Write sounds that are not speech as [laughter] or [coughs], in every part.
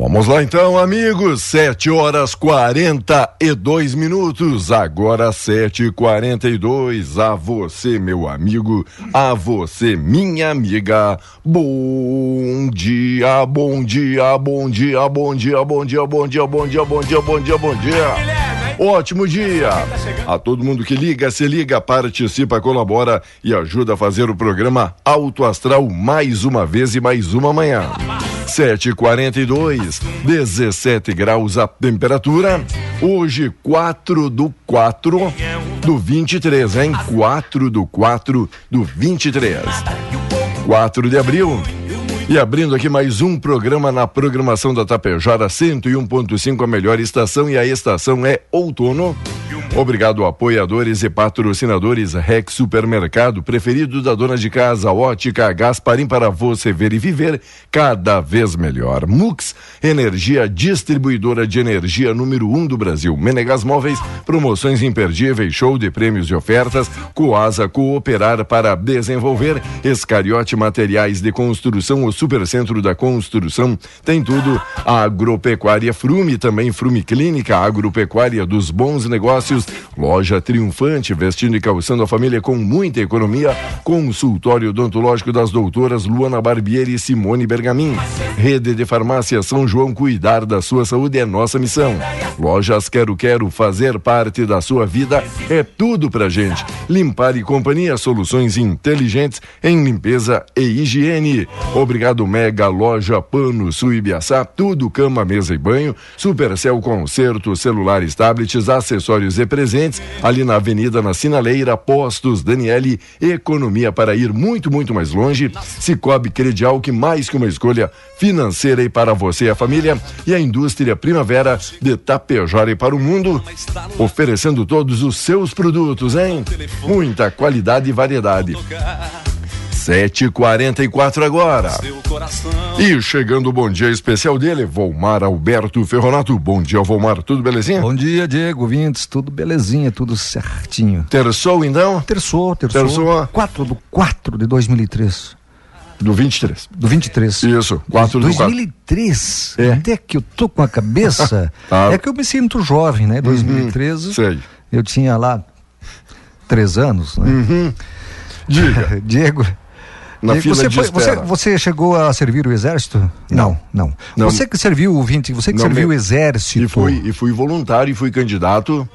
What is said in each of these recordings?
Vamos lá então, amigos. 7 horas 42 minutos. Agora 7 e 42 A você, meu amigo. A você, minha amiga. Bom dia, bom dia, bom dia, bom dia, bom dia, bom dia, bom dia, bom dia, bom dia, bom dia. Ótimo dia! A todo mundo que liga, se liga, participa, colabora e ajuda a fazer o programa Alto Astral mais uma vez e mais uma manhã. 7h42, 17 graus a temperatura. Hoje, 4 do 4 do 23, hein? 4 do 4 do 23. 4 de abril. E abrindo aqui mais um programa na programação da Tapejara 101.5, a melhor estação, e a estação é outono. Obrigado, apoiadores e patrocinadores Rex Supermercado, preferido da dona de casa, Ótica Gasparim para você ver e viver cada vez melhor. Mux, energia distribuidora de energia número um do Brasil. Menegas Móveis, promoções imperdíveis, show de prêmios e ofertas. Coasa Cooperar para desenvolver. Escariote Materiais de Construção, o Supercentro da Construção. Tem tudo. Agropecuária Frume, também Frume Clínica, Agropecuária dos Bons Negócios. Loja Triunfante, vestindo e calçando a família com muita economia. Consultório odontológico das doutoras Luana Barbieri e Simone Bergamin. Rede de Farmácia São João, cuidar da sua saúde é nossa missão. Lojas Quero Quero, fazer parte da sua vida é tudo pra gente. Limpar e Companhia, soluções inteligentes em limpeza e higiene. Obrigado Mega Loja Pano Suibiaçá, tudo cama, mesa e banho. Supercel Concerto, celulares, tablets, acessórios e presentes. Ali na Avenida na Sinaleira, Postos Daniele, economia para ir muito, muito mais longe. Cicobi Credial, que mais que uma escolha financeira e para você e a família. E a indústria Primavera de Tapejara e para o mundo, oferecendo todos os seus produtos, hein? Muita qualidade e variedade. 7h44 agora. E chegando o bom dia especial dele, Volmar Alberto Ferronato. Bom dia, Volmar. Tudo belezinha? Bom dia, Diego Vintes. Tudo belezinha, tudo certinho. Terçou, então? Terçou, terçou. Terçou. 4 do 4 de 2003. Do 23. Do 23. Isso, 4 do 2003. 4. É. Até que eu tô com a cabeça. [laughs] Tá. É que eu me sinto jovem, né? 2013. Sei. Eu tinha lá três anos, né? Uhum. Diga. [laughs] Diego. Na Diego, fila você, de foi- você, você chegou a servir o exército? Não, não. Não. Você que serviu o 20, você que Não, serviu o me- exército. E fui, e fui voluntário e fui candidato.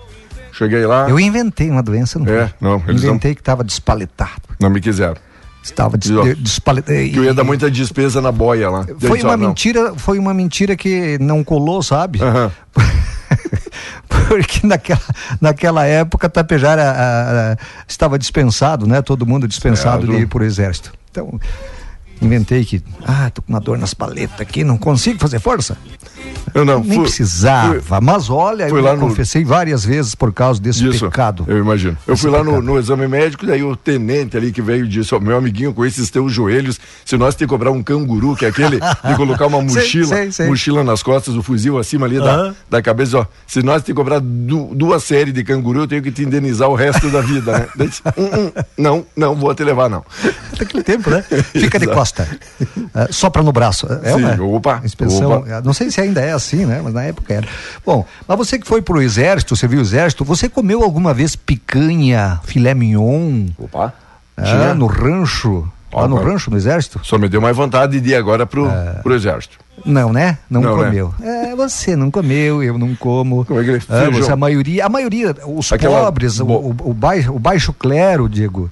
Cheguei lá, Eu inventei uma doença, não É, não, eles não- Inventei que estava despaletado. não me quiseram. Estava des, Ó, despaletado. Que eu ia dar muita despesa na boia lá. Foi uma não. mentira, foi uma mentira que não colou, sabe? Aham. [laughs] Porque naquela, naquela época Tapejara ah, ah, estava dispensado, né? Todo mundo dispensado de ir por exército. Então, inventei que, ah, tô com uma dor nas paletas aqui, não consigo fazer força. Eu não, Nem fui- precisava, fui- mas olha, eu lá me no- confessei várias vezes por causa desse Isso, pecado. eu imagino. Eu fui lá no, no exame médico, daí o tenente ali que veio disse, ó, meu amiguinho, com esses teus joelhos, se nós te cobrar um canguru, que é aquele de [laughs] colocar uma mochila, sei, sei. mochila nas costas, o fuzil acima ali da, da cabeça, ó, se nós te cobrar du- duas séries de canguru, eu tenho que te indenizar o resto da vida, né? Disse, "Hum, hum, não, não vou te levar, não. Naquele tempo, né? [laughs] Fica de Exato. Costa. É, [laughs] sopra no braço. É Sim, uma opa, inspeção. opa. Não sei se ainda é assim, né? Mas na época era. Bom, mas você que foi pro exército, você viu o exército, você comeu alguma vez picanha, filé mignon? Opa. Ah, no rancho? Ó, Lá no rancho, no exército? Só me deu mais vontade de ir agora pro, É. pro exército. Não, né? Não, Não, né? comeu. É, você não comeu, eu não como. Como é que ele- Ah, você, a maioria, a maioria, os Aquela pobres, o, bo- o, o baixo, o baixo clero, digo,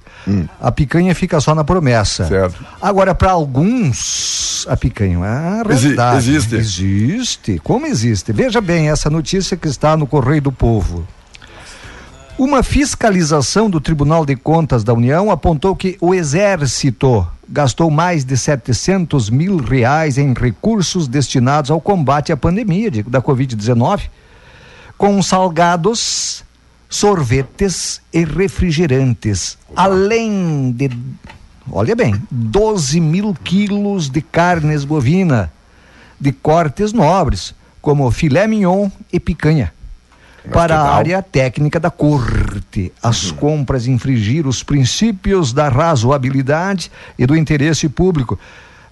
a picanha fica só na promessa. Hum. Certo. Agora, para alguns, a picanha é uma Exi- realidade. existe. Existe. Como existe? Veja bem essa notícia que está no Correio do Povo. Uma fiscalização do Tribunal de Contas da União apontou que o Exército gastou mais de 700 mil reais em recursos destinados ao combate à pandemia de- da Covid-19, com salgados, sorvetes e refrigerantes, além de, olha bem, 12 mil quilos de carnes bovina, de cortes nobres, como filé mignon e picanha. Para a área técnica da As compras infringiram os princípios da razoabilidade e do interesse público,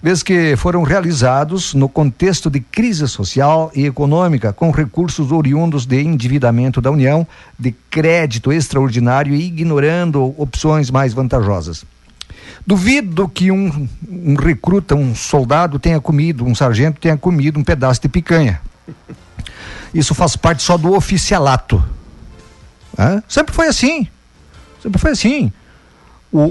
vez que foram realizados no contexto de crise social e econômica, com recursos oriundos de endividamento da União, de crédito extraordinário e ignorando opções mais vantajosas. Duvido que um, um recruta, um soldado tenha comido, um sargento tenha comido um pedaço de picanha. Isso faz parte só do oficialato. Sempre foi assim. Sempre foi assim. O, o,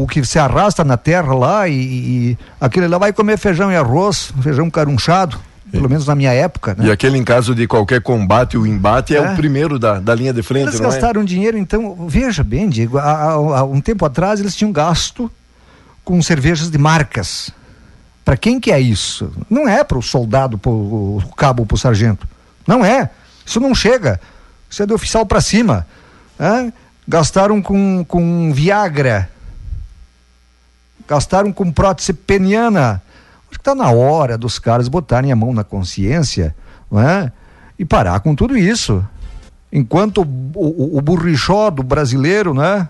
o, o que se arrasta na terra lá e, e aquele lá vai comer feijão e arroz, feijão carunchado, pelo menos na minha época. Né? E aquele em caso de qualquer combate, o embate é, É. o primeiro da, da linha de frente, Eles é? gastaram dinheiro, então, veja bem, Diego, há- há um tempo atrás eles tinham gasto com cervejas de marcas. Para quem que é isso? Não é para o soldado, para o cabo, para o sargento. Não é. Isso não chega. Isso é do oficial para cima. Hã? Gastaram com, com Viagra. Gastaram com prótese peniana. Acho que está na hora dos caras botarem a mão na consciência não é? e parar com tudo isso. Enquanto o, o, o burrichó do brasileiro, né?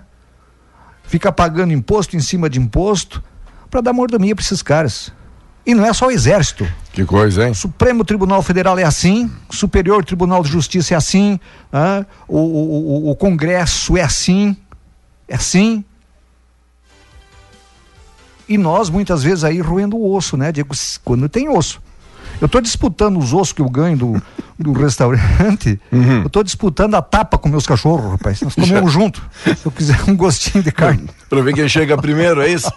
Fica pagando imposto em cima de imposto para dar mordomia para esses caras. E não é só o exército. Que coisa, hein? O Supremo Tribunal Federal é assim, o Superior Tribunal de Justiça é assim, o, o, o, Congresso é assim, é assim. E nós, muitas vezes, aí roendo o osso, né? Digo, quando tem osso. Eu estou disputando os ossos que eu ganho do, do restaurante, eu estou disputando a tapa com meus cachorros, rapaz. Nós [laughs] comemos junto. Se eu quiser um gostinho de carne. [laughs] Pra ver quem chega primeiro, é isso?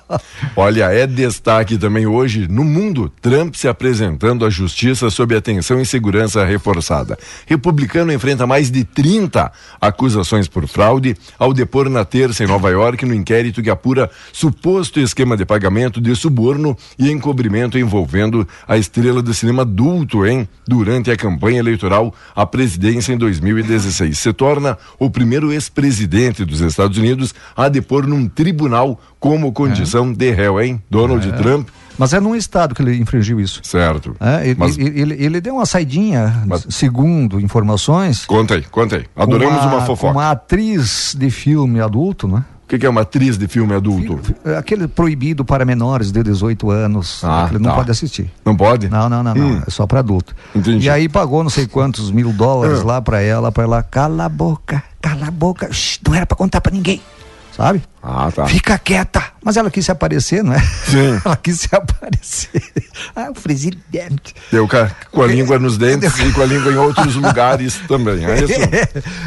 Olha, é destaque também hoje no mundo, Trump se apresentando à justiça sob atenção e segurança reforçada. Republicano enfrenta mais de 30 acusações por fraude ao depor na terça em Nova York no inquérito que apura suposto esquema de pagamento de suborno e encobrimento envolvendo a estrela do cinema adulto, hein? Durante a campanha eleitoral à presidência em 2016. Se torna o primeiro ex-presidente dos Estados Unidos a depor num tribunal como condição de réu, hein? Donald Trump, Mas é num estado que ele infringiu isso. certo. É, ele, Mas ele, ele- ele deu uma saidinha, Mas- segundo informações. conta aí, conta aí. Adoramos com uma, fofoca. Uma atriz de filme adulto, né? O que, que é uma atriz de filme adulto? Aquele proibido para menores de 18 anos. Ah, ele não tá. pode assistir. Não pode? Não, não, não, não. Hum. É só para adulto. Entendi. E aí pagou não sei quantos mil dólares Ah. lá para ela, para ela, cala a boca, cala a boca, Shh, não era para contar para ninguém. Sabe? Ah, tá. Fica quieta. Mas ela quis se aparecer, não é? Sim. [laughs] ela quis se aparecer. [laughs] Ah, o presidente. Deu com a [laughs] língua nos dentes e com a língua em outros lugares também, é isso?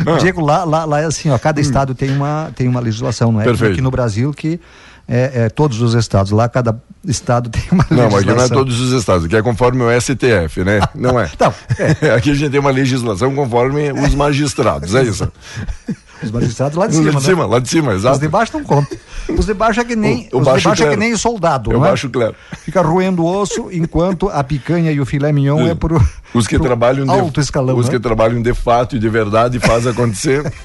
Ah. Hum. Diego, lá, lá, lá é assim, ó, cada estado tem uma, tem uma legislação, não é? Perfeito. Aqui no Brasil que é, é, todos os estados, lá cada estado tem uma Não, legislação. aqui não é todos os estados, aqui é conforme o STF, né? Não é. Não, [laughs] Aqui a gente tem uma legislação conforme os magistrados, é isso. [laughs] Os magistrados lá de Lá cima, de né? cima, lá de cima, Os exato. de baixo não contam. Os de baixo é que nem, O- o os de baixo baixo é que nem soldado, Eu não é? acho claro. Fica roendo o osso, enquanto a picanha e o filé mignon é pro, Os que pro trabalham de, alto escalão, os né? que trabalham de fato e de verdade e faz acontecer, [laughs]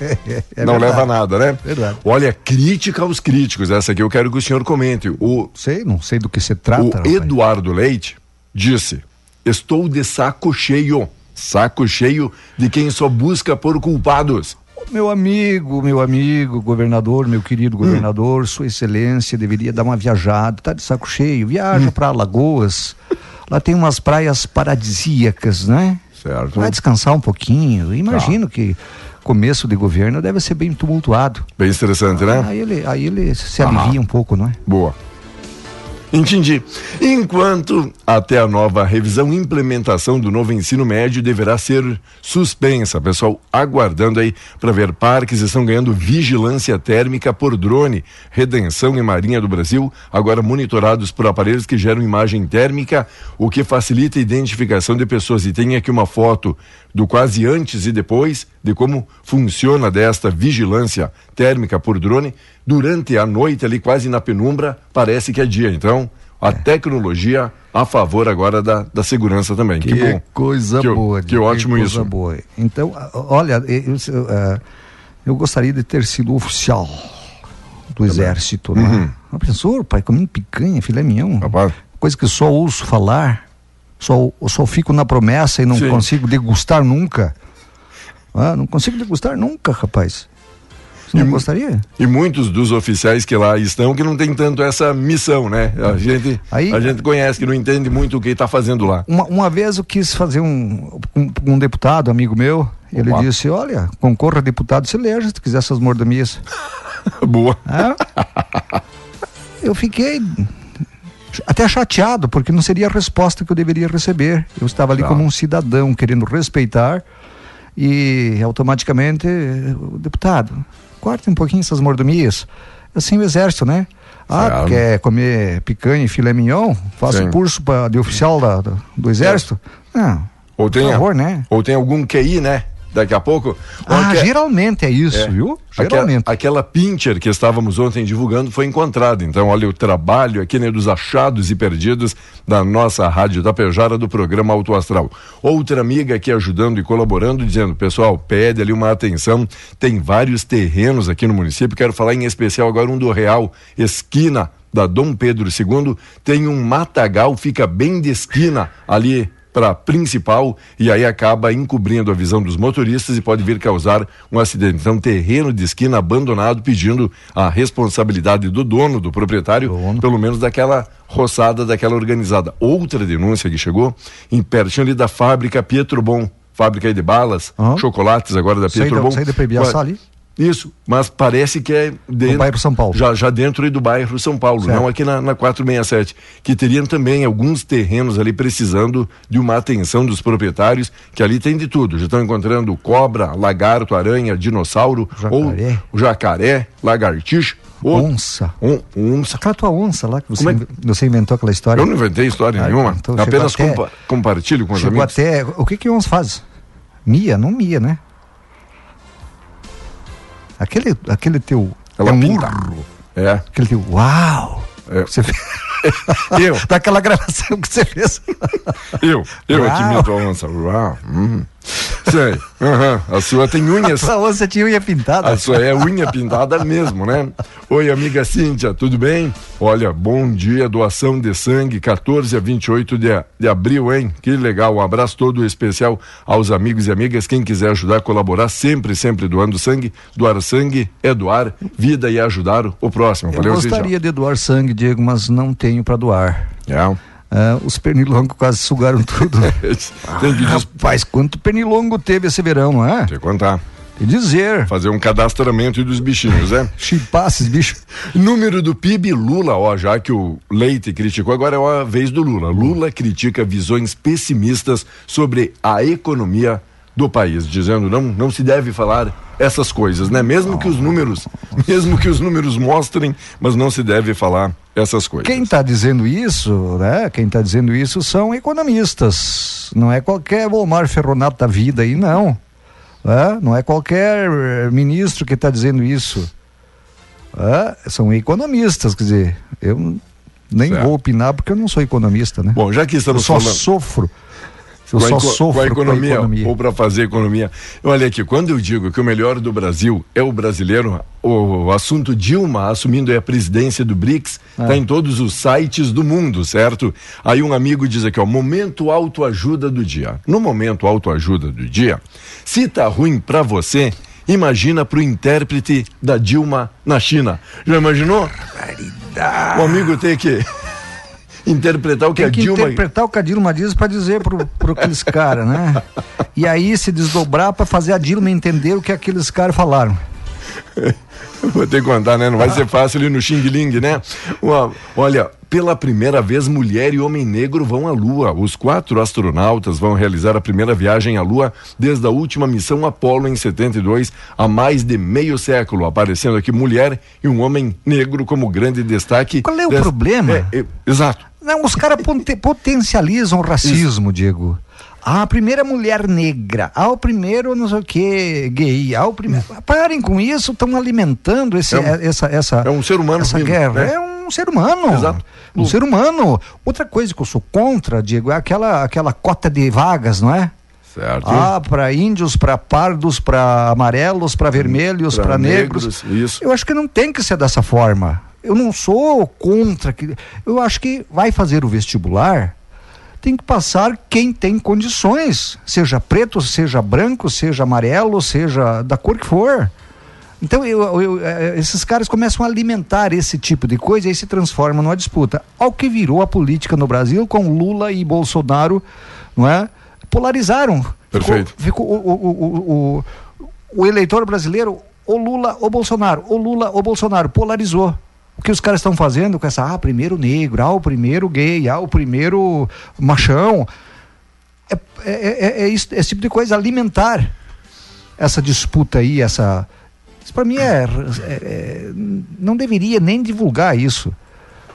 É não verdade. leva a nada, né? Verdade. Olha, crítica aos críticos, essa aqui eu quero que o senhor comente. O, Sei, não sei do que se trata. o rapaz. Eduardo Leite disse: Estou de saco cheio, saco cheio de quem só busca por culpados. Meu amigo, meu amigo, governador, meu querido governador, Sua Excelência deveria dar uma viajada, tá de saco cheio. Viaja pra Alagoas. Lá tem umas praias paradisíacas, né? Certo. Vai descansar um pouquinho. Imagino que começo de governo deve ser bem tumultuado. Bem interessante, né? Aí ele, aí ele se Ah. alivia um pouco, não é? Boa. Entendi. Enquanto até a nova revisão e implementação do novo ensino médio deverá ser suspensa, pessoal, aguardando aí para ver parques estão ganhando vigilância térmica por drone. Redenção e Marinha do Brasil agora monitorados por aparelhos que geram imagem térmica, o que facilita a identificação de pessoas. E tem aqui uma foto do quase antes e depois de como funciona desta vigilância térmica por drone durante a noite ali quase na penumbra parece que é dia então a tecnologia a favor agora da, da segurança também que, bom coisa que, boa. que Diego, ótimo coisa isso boa. Então, olha, eu, eu, eh, eu gostaria de ter sido oficial do exército, né? Uhum. Mas pensou, pai, comendo picanha, filé mignon, Rapaz. coisa que só ouço falar, só, só fico na promessa e não Sim. consigo degustar nunca. Ah, não consigo degustar nunca, rapaz. Você não E- gostaria? e muitos dos oficiais que lá estão que não tem tanto essa missão né a gente Aí- a gente conhece que não entende muito o que está fazendo lá Uma, uma vez eu quis fazer um, um, um deputado, amigo meu, ele Opa. disse, olha, concorra a deputado, se eleja se tu quiser essas mordomias. [laughs] boa? [laughs] Eu fiquei até chateado, porque não seria a resposta que eu deveria receber. Eu estava ali Tá. como um cidadão querendo respeitar e automaticamente o deputado, corte um pouquinho essas mordomias. Assim o exército, né? Ah, Certo. quer comer picanha e filé mignon? Faça um curso pra, de oficial da, do, do exército? Não. ou tem favor, né? ou tem algum QI né daqui a pouco Ah, que- geralmente é isso, É. viu? Aquela, Geralmente. aquela pincher que estávamos ontem divulgando foi encontrada. Então, olha o trabalho aqui né, dos achados e perdidos da nossa Rádio Tapejara do programa Auto Astral. Outra amiga aqui ajudando e colaborando, dizendo: pessoal, pede ali uma atenção. Tem vários terrenos aqui no município. Quero falar em especial agora um do Real, esquina da Dom Pedro II. Tem um matagal, fica bem de esquina ali para principal e aí acaba encobrindo a visão dos motoristas e pode vir causar um acidente. Então, terreno de esquina abandonado pedindo a responsabilidade do dono, do proprietário, Dono. pelo menos daquela roçada, daquela organizada. Outra denúncia que chegou em pertinho ali da fábrica Pietro Bom, fábrica de balas, Aham. chocolates agora da Saída- Pietro Bom. saída pra Ibiaçá ali? Isso, mas parece que é dentro, No bairro São Paulo. Já, já dentro do bairro São Paulo, Certo. não aqui na, na 467, que teriam também alguns terrenos ali precisando de uma atenção dos proprietários, que ali tem de tudo. Já estão encontrando cobra, lagarto, aranha, dinossauro, Jacaré. ou jacaré, lagartixa, ou Onça. on- onça. Aquela tua onça lá que você, é você inventou aquela história. Eu não inventei história Ah, nenhuma, então apenas até- compa- compartilho com os amigos. até. O que que onça faz? Mia? Não mia, né? Aquele, aquele teu. Ela é um pinta. urro. É. Aquele teu. Uau! É. Você fez. [laughs] Eu, Daquela gravação que você fez. eu, eu é Uau. a onça. Uau. Hum. Sei. aham. A sua tem unhas. [laughs] Essa onça tinha unha pintada. A sua é unha pintada mesmo, né? Oi, amiga Cíntia, tudo bem? Olha, bom dia, doação de sangue, 14 a 28 de, de abril, hein? Que legal, um abraço todo especial aos amigos e amigas. Quem quiser ajudar, colaborar, sempre, sempre doando sangue. Doar sangue é doar vida e ajudar o próximo. Eu Valeu, Cíntia. gostaria de doar sangue, Diego, mas não tenho para doar. É. Ah, os pernilongos quase sugaram [laughs] tudo. Tem que dis- Rapaz, quanto pernilongo teve esse verão, não é? te contar. E dizer. Fazer um cadastramento dos bichinhos, né? [laughs] Chipar esses bichos. Número do PIB, Lula, ó, já que o Leite criticou, agora é a vez do Lula. Lula critica visões pessimistas sobre a economia do país, dizendo não, não se deve falar essas coisas, né? Mesmo que os números, mesmo que os números mostrem, mas não se deve falar essas coisas. Quem está dizendo isso, né? Quem está dizendo isso são economistas. Não é qualquer Volmar Ferronato da vida aí, não. né? Não é qualquer ministro que está dizendo isso. Ah, são economistas, quer dizer, eu nem Certo. vou opinar porque eu não sou economista, né? Bom, já que eu estamos só falando sofro. Eu com a só eco- sofro com a economia, com a economia. ou para fazer economia. Olha aqui, quando eu digo que o melhor do Brasil é o brasileiro, o, o assunto Dilma assumindo a presidência do BRICS está Ah. em todos os sites do mundo, certo? Aí um amigo diz aqui, ó, momento autoajuda do dia. No momento autoajuda do dia, se tá ruim para você, imagina pro intérprete da Dilma na China. Já imaginou? O amigo tem que interpretar o que Tem a que Dilma interpretar o que a Dilma diz para dizer pro, pro aqueles caras, né? E aí se desdobrar para fazer a Dilma entender o que aqueles caras falaram. [laughs] Vou ter que contar, né? Não vai ser fácil ali no Xing Ling, né? Uma- olha, pela primeira vez, mulher e homem negro vão à Lua. Os quatro astronautas vão realizar a primeira viagem à Lua desde a última missão Apollo em 72, há mais de meio século, aparecendo aqui mulher e um homem negro como grande destaque. Qual é o des- problema? É, é, exato. Não, os caras potencializam o racismo, Diego. Ah, a primeira mulher negra. Ah, o primeiro não sei o que, gay. Ah, o primeiro. Parem com isso, estão alimentando esse, É um- essa, essa, é um ser humano essa vivo, guerra. né? É um ser humano. Exato. Um O- ser humano. Outra coisa que eu sou contra, Diego, é aquela, aquela cota de vagas, não é? Certo. Ah, para índios, para pardos, para amarelos, para vermelhos, Pra para negros. negros, isso. Eu acho que não tem que ser dessa forma. Eu não sou contra que. Eu acho que vai fazer o vestibular, tem que passar quem tem condições, seja preto, seja branco, seja amarelo, seja da cor que for. Então eu- eu- eh, esses caras começam a alimentar esse tipo de coisa e se transforma numa disputa. Ao que virou a política no Brasil com Lula e Bolsonaro, não é? Polarizaram. Perfeito. Ficou, ficou o, o, o, o, o eleitor brasileiro, ou Lula ou Bolsonaro, ou Lula ou Bolsonaro, polarizou. O que os caras estão fazendo com essa, ah, primeiro negro, ah, o primeiro gay, ah, o primeiro machão. É, é, é, é isso- esse tipo de coisa, alimentar essa disputa aí, essa. Isso para mim é, é- é- Não deveria nem divulgar isso.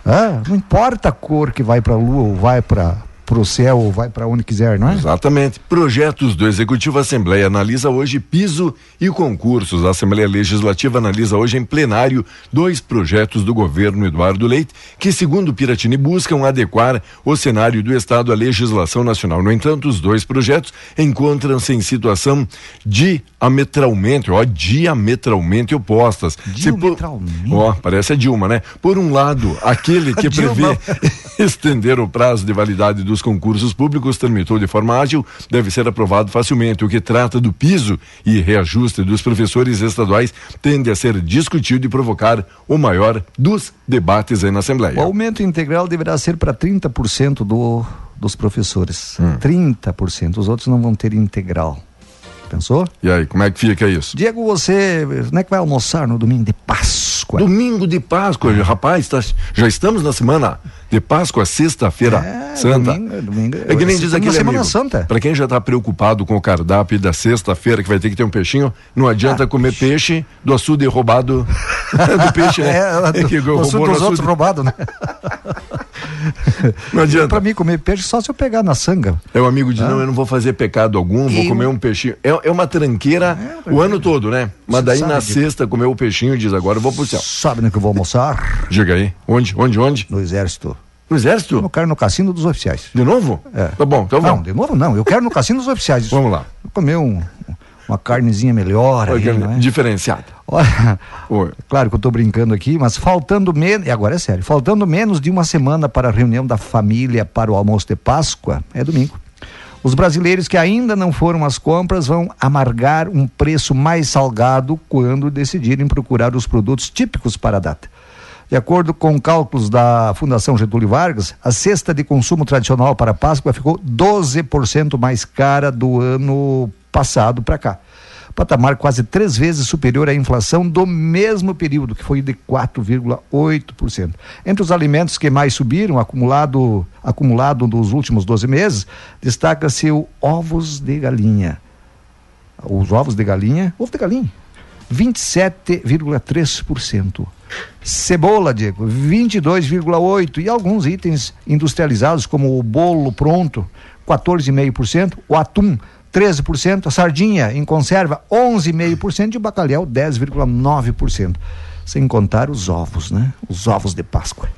Ah, não importa a cor que vai para a lua ou vai para o céu ou vai para onde quiser, não é? Exatamente. Projetos do Executivo Assembleia analisa hoje piso e concursos. A Assembleia Legislativa analisa hoje em plenário dois projetos do governo Eduardo Leite, que, segundo Piratini, buscam adequar o cenário do Estado à legislação nacional. No entanto, os dois projetos encontram-se em situação diametralmente, ó, diametralmente opostas. Se por- Diametralmente? Ó, parece a Dilma, né? Por um lado, aquele que [laughs] prevê [laughs] estender o prazo de validade dos concursos públicos tramitou de forma ágil, deve ser aprovado facilmente. O que trata do piso e reajuste dos professores estaduais tende a ser discutido e provocar o maior dos debates aí na Assembleia. O aumento integral deverá ser para 30% do, dos professores. Hum. 30%. Os outros não vão ter integral. Pensou? E aí, como é que fica isso? Diego, você não é que vai almoçar no domingo de Páscoa? Domingo de Páscoa, rapaz, tá- já estamos na semana de Páscoa, sexta-feira É, santa. domingo, domingo. É que nem diz aquele Semana amigo. Santa. Pra quem já tá preocupado com o cardápio da sexta-feira, que vai ter que ter um peixinho, não adianta comer peixe do açude roubado [laughs] do peixe, né? É, [laughs] que do, roubou do, dos açude. outros roubados, né? Não adianta. Pra mim, comer peixe só se eu pegar na sanga. É o amigo diz, não, eu não vou fazer pecado algum, vou Eu- comer um peixinho. É, é uma tranqueira É, o ano todo, né? Mas daí na de- sexta comer o peixinho e diz, agora eu vou pro céu. Sabe no que eu vou almoçar? Diga aí, onde, onde, onde? No exército. No exército? Eu quero no cassino dos oficiais. De novo? É. Tá bom, então Não, vamos. de novo não. Eu quero no cassino dos oficiais. [laughs] Vamos lá. Vou comer um, uma carnezinha melhor. Aí, não é? Diferenciado. Olha, Oi. claro que eu estou brincando aqui, mas faltando menos, e agora é sério, faltando menos de uma semana para a reunião da família para o almoço de Páscoa, é domingo. Os brasileiros que ainda não foram às compras vão amargar um preço mais salgado quando decidirem procurar os produtos típicos para a data. De acordo com cálculos da Fundação Getúlio Vargas, a cesta de consumo tradicional para Páscoa ficou 12% mais cara do ano passado para cá. Patamar quase três vezes superior à inflação do mesmo período, que foi de 4,8%. Entre os alimentos que mais subiram, acumulado, acumulado nos últimos 12 meses, destaca-se o ovos de galinha. Os ovos de galinha, ovo de galinha, 27,3%. Cebola, Diego, 22,8%. E alguns itens industrializados, como o bolo pronto, 14,5%. O atum, 13%. A sardinha em conserva, 11,5%. E o bacalhau, 10,9%. Sem contar os ovos, né? Os ovos de Páscoa.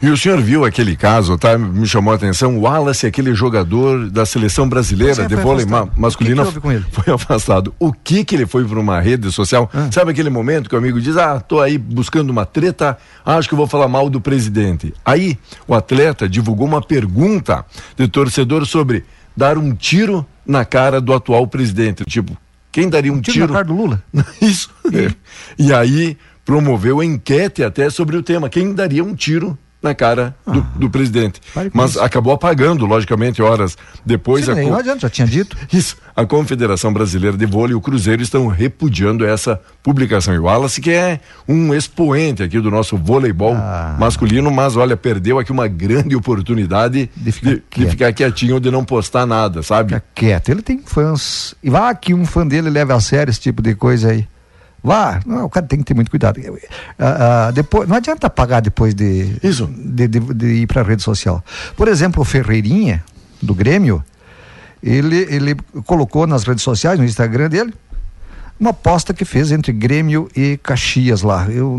E o senhor viu aquele caso, tá? Me chamou a atenção. O Wallace, aquele jogador da seleção brasileira é, de vôlei ma que [laughs] foi afastado. O que que ele foi para uma rede social? Ah. Sabe aquele momento que o amigo diz: Ah, tô aí buscando uma treta, acho que vou falar mal do presidente. Aí o atleta divulgou uma pergunta de torcedor sobre dar um tiro na cara do atual presidente. Tipo, quem daria um, um tiro, tiro na cara do Lula? [laughs] Isso. É. E aí promoveu enquete até sobre o tema. Quem daria um tiro na cara do, ah, do presidente. Mas isso. acabou apagando, logicamente, horas depois. Sim, a, não adianta, já tinha dito. [laughs] Isso. A Confederação Brasileira de Vôlei e o Cruzeiro estão repudiando essa publicação. E o Wallace, que é um expoente aqui do nosso voleibol ah. masculino, mas olha, perdeu aqui uma grande oportunidade de ficar, de, de ficar quietinho ou de não postar nada, sabe? Fica quieto. Ele tem fãs. E vá que um fã dele leve a sério esse tipo de coisa aí. Vá, não, o cara tem que ter muito cuidado. Uh, uh, depois, não adianta pagar depois de, Isso. de, de, de ir para a rede social. Por exemplo, o Ferreirinha, do Grêmio, ele, ele colocou nas redes sociais, no Instagram dele, uma aposta que fez entre Grêmio e Caxias lá. Eu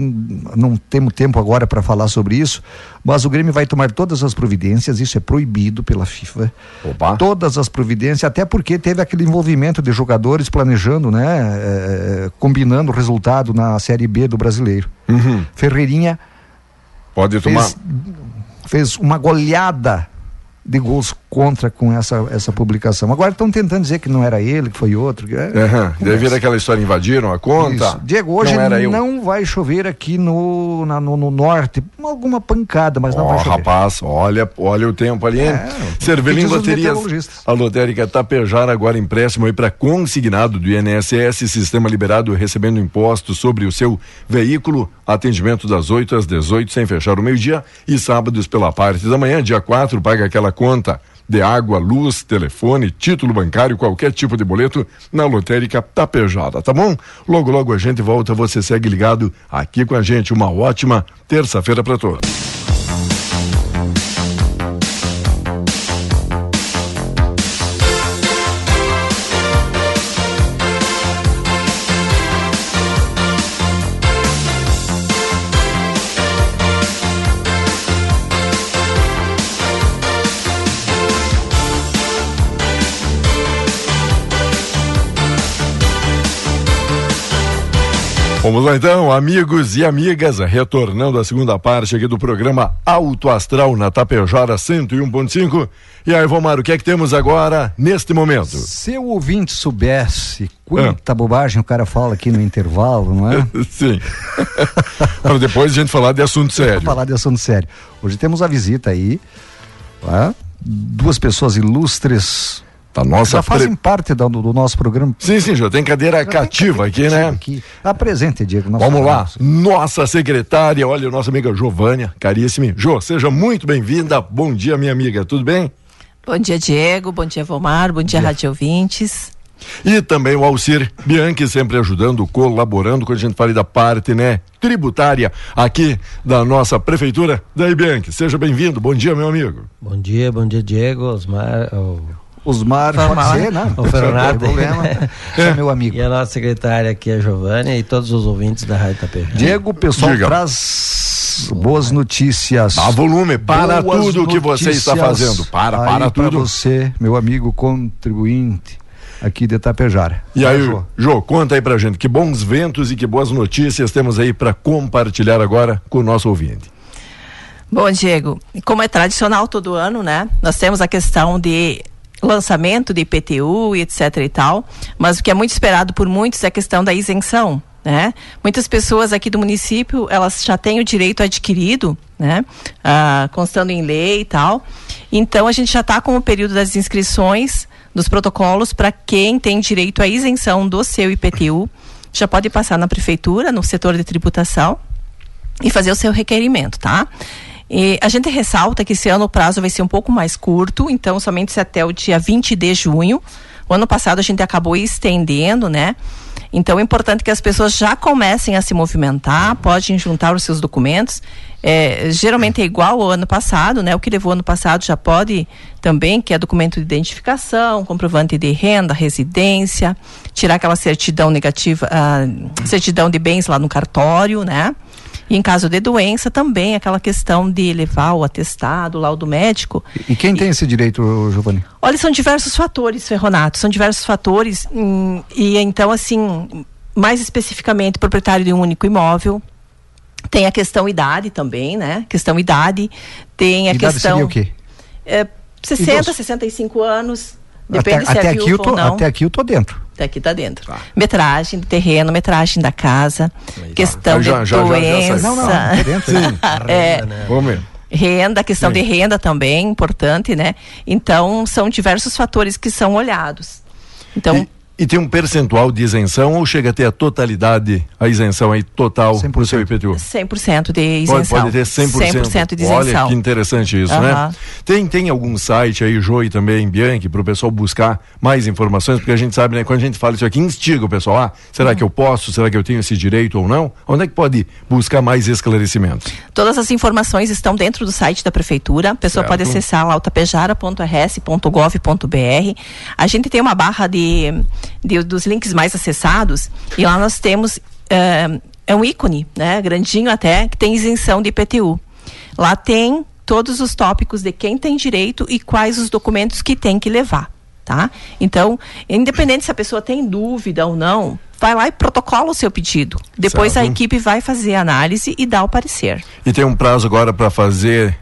não tenho tempo agora para falar sobre isso, mas o Grêmio vai tomar todas as providências, isso é proibido pela FIFA. Opa. Todas as providências, até porque teve aquele envolvimento de jogadores planejando, né? É, combinando o resultado na Série B do brasileiro. Uhum. Ferreirinha. Pode tomar. Fez, fez uma goleada de gols contra com essa, essa publicação. Agora estão tentando dizer que não era ele, que foi outro. Que é, uhum. Deve vir aquela história, invadiram a conta. Isso. Diego, hoje não, não vai chover aqui no, na, no, no, norte. Alguma pancada, mas oh, não vai chover. rapaz, olha, olha o tempo ali, hein? É, Cervelim Baterias. A lotérica Tapejara agora empréstimo aí para consignado do INSS, sistema liberado recebendo impostos sobre o seu veículo. Atendimento das 8 às 18, sem fechar o meio-dia. E sábados pela parte da manhã, dia 4, paga aquela conta de água, luz, telefone, título bancário, qualquer tipo de boleto na lotérica Tapejada, tá bom? Logo, logo a gente volta, você segue ligado aqui com a gente. Uma ótima terça-feira para todos. Vamos lá então, amigos e amigas, retornando à segunda parte aqui do programa Alto Astral na Tapejara 101.5. E aí, Vomar, o que é que temos agora neste momento? Se o ouvinte soubesse quanta ah. bobagem o cara fala aqui no intervalo, não é? [laughs] Sim. Para depois a gente falar de assunto sério. falar de assunto sério. Hoje temos a visita aí, tá? duas pessoas ilustres da nossa já fazem pre... parte do, do, nosso programa. Sim, sim, já tem cadeira já cativa tem aqui, né? Aqui. Apresente, Diego. Vamos lá. Nossa secretária, olha, nossa amiga Giovânia, caríssima. Jô, seja muito bem-vinda. Bom dia, minha amiga, tudo bem? Bom dia, Diego. Bom dia, Vomar. Bom dia, Rádio Ouvintes. E também o Alcir Bianchi sempre ajudando, colaborando quando a gente fala da parte, né, tributária aqui da nossa prefeitura. Daí, Bianchi, seja bem-vindo. Bom dia, meu amigo. Bom dia, bom dia, Diego, Osmar, Osmar, pode ser, né? O Fernando. problema. [laughs] É meu amigo. E a nossa secretária aqui, a Giovânia, e todos os ouvintes da Rádio Itapejara. Diego, o pessoal Diga. traz boas notícias. Dá volume, para boas tudo que você está fazendo. Para, para tudo. Para você, meu amigo contribuinte aqui de Itapejara. E aí, Jô? Jô, conta aí pra gente, que bons ventos e que boas notícias temos aí para compartilhar agora com o nosso ouvinte. Bom, Diego, como é tradicional todo ano, né? Nós temos a questão de lançamento de IPTU e etc e tal, mas o que é muito esperado por muitos é a questão da isenção, né? Muitas pessoas aqui do município, elas já têm o direito adquirido, né? Ah, constando em lei e tal. Então, a gente já está com o período das inscrições dos protocolos para quem tem direito à isenção do seu IPTU. Já pode passar na prefeitura, no setor de tributação e fazer o seu requerimento, tá? E a gente ressalta que esse ano o prazo vai ser um pouco mais curto, então somente até o dia 20 de junho. O ano passado a gente acabou estendendo, né? Então é importante que as pessoas já comecem a se movimentar, podem juntar os seus documentos. é, geralmente é igual ao ano passado, né? O que levou ano passado já pode também, que é documento de identificação, comprovante de renda, residência, tirar aquela certidão negativa, certidão de bens lá no cartório, né? E em caso de doença, também aquela questão de levar o atestado, o laudo médico. E, quem tem esse direito, Giovanni? Olha, são diversos fatores, Ferronato, são diversos fatores. Hum, e então, assim, mais especificamente, proprietário de um único imóvel. Tem a questão idade também, né? Questão idade. Tem a idade questão. Seria o quê? É, 60, Idoso. 65 anos. Depende até, se até é aqui eu tô, Até aqui eu tô dentro. Até aqui tá dentro. Tá. Metragem do terreno, metragem da casa, questão já, de já, doença. Já, não, não, dentro. [laughs] Sim. é, Vamos Renda, questão Sim. de renda também, importante, né? Então, são diversos fatores que são olhados. Então, e, e tem um percentual de isenção ou chega a ter a totalidade, a isenção aí total para o seu IPTU? 100% de isenção. Pode, pode ter 100%. 100% de isenção. Olha que interessante isso, né? Tem, tem algum site aí, Jô e também Bianchi, para o pessoal buscar mais informações? Porque a gente sabe, né, quando a gente fala isso aqui, instiga o pessoal, ah, será que eu posso? Será que eu tenho esse direito ou não? Onde é que pode buscar mais esclarecimentos? Todas as informações estão dentro do site da Prefeitura. A pessoa certo. pode acessar lá altapejara.rs.gov.br. A gente tem uma barra de de, dos links mais acessados, e lá nós temos uh, é um ícone, né, grandinho até, que tem isenção de IPTU. Lá tem todos os tópicos de quem tem direito e quais os documentos que tem que levar, tá? Então, independente se a pessoa tem dúvida ou não, vai lá e protocola o seu pedido. Depois certo. a equipe vai fazer a análise e dá o parecer. E tem um prazo agora para fazer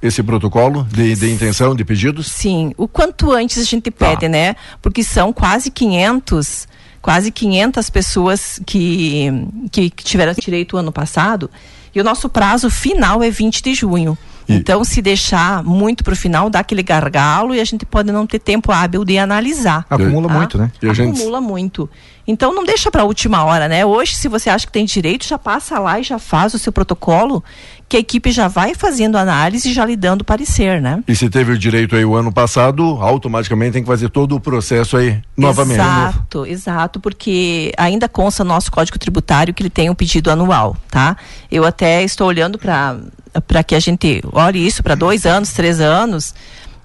esse protocolo de, de intenção de pedidos? Sim, o quanto antes a gente pede, tá. né? Porque são quase 500, quase 500 pessoas que, que, que tiveram direito ano passado e o nosso prazo final é 20 de junho. E... Então, se deixar muito para o final, dá aquele gargalo e a gente pode não ter tempo hábil de analisar. Acumula tá? muito, né? Acumula muito. Então, não deixa para a última hora, né? Hoje, se você acha que tem direito, já passa lá e já faz o seu protocolo que a equipe já vai fazendo análise e já lhe dando parecer, né? E se teve o direito aí o ano passado, automaticamente tem que fazer todo o processo aí novamente. Exato, exato, porque ainda consta no nosso Código Tributário que ele tem um pedido anual, tá? Eu até estou olhando para para que a gente olhe isso para dois anos, três anos,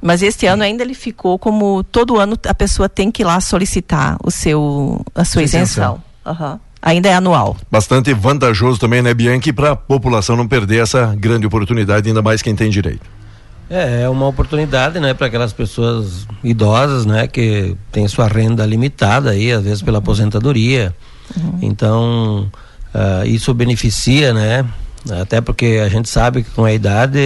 mas este ano ainda ele ficou como todo ano a pessoa tem que ir lá solicitar o seu a sua isenção. isenção. Uhum ainda é anual. Bastante vantajoso também, né, Bianchi, para a população não perder essa grande oportunidade, ainda mais quem tem direito. É, é uma oportunidade, né, para aquelas pessoas idosas, né, que tem sua renda limitada aí, às vezes pela aposentadoria. Uhum. Então, uh, isso beneficia, né, até porque a gente sabe que com a idade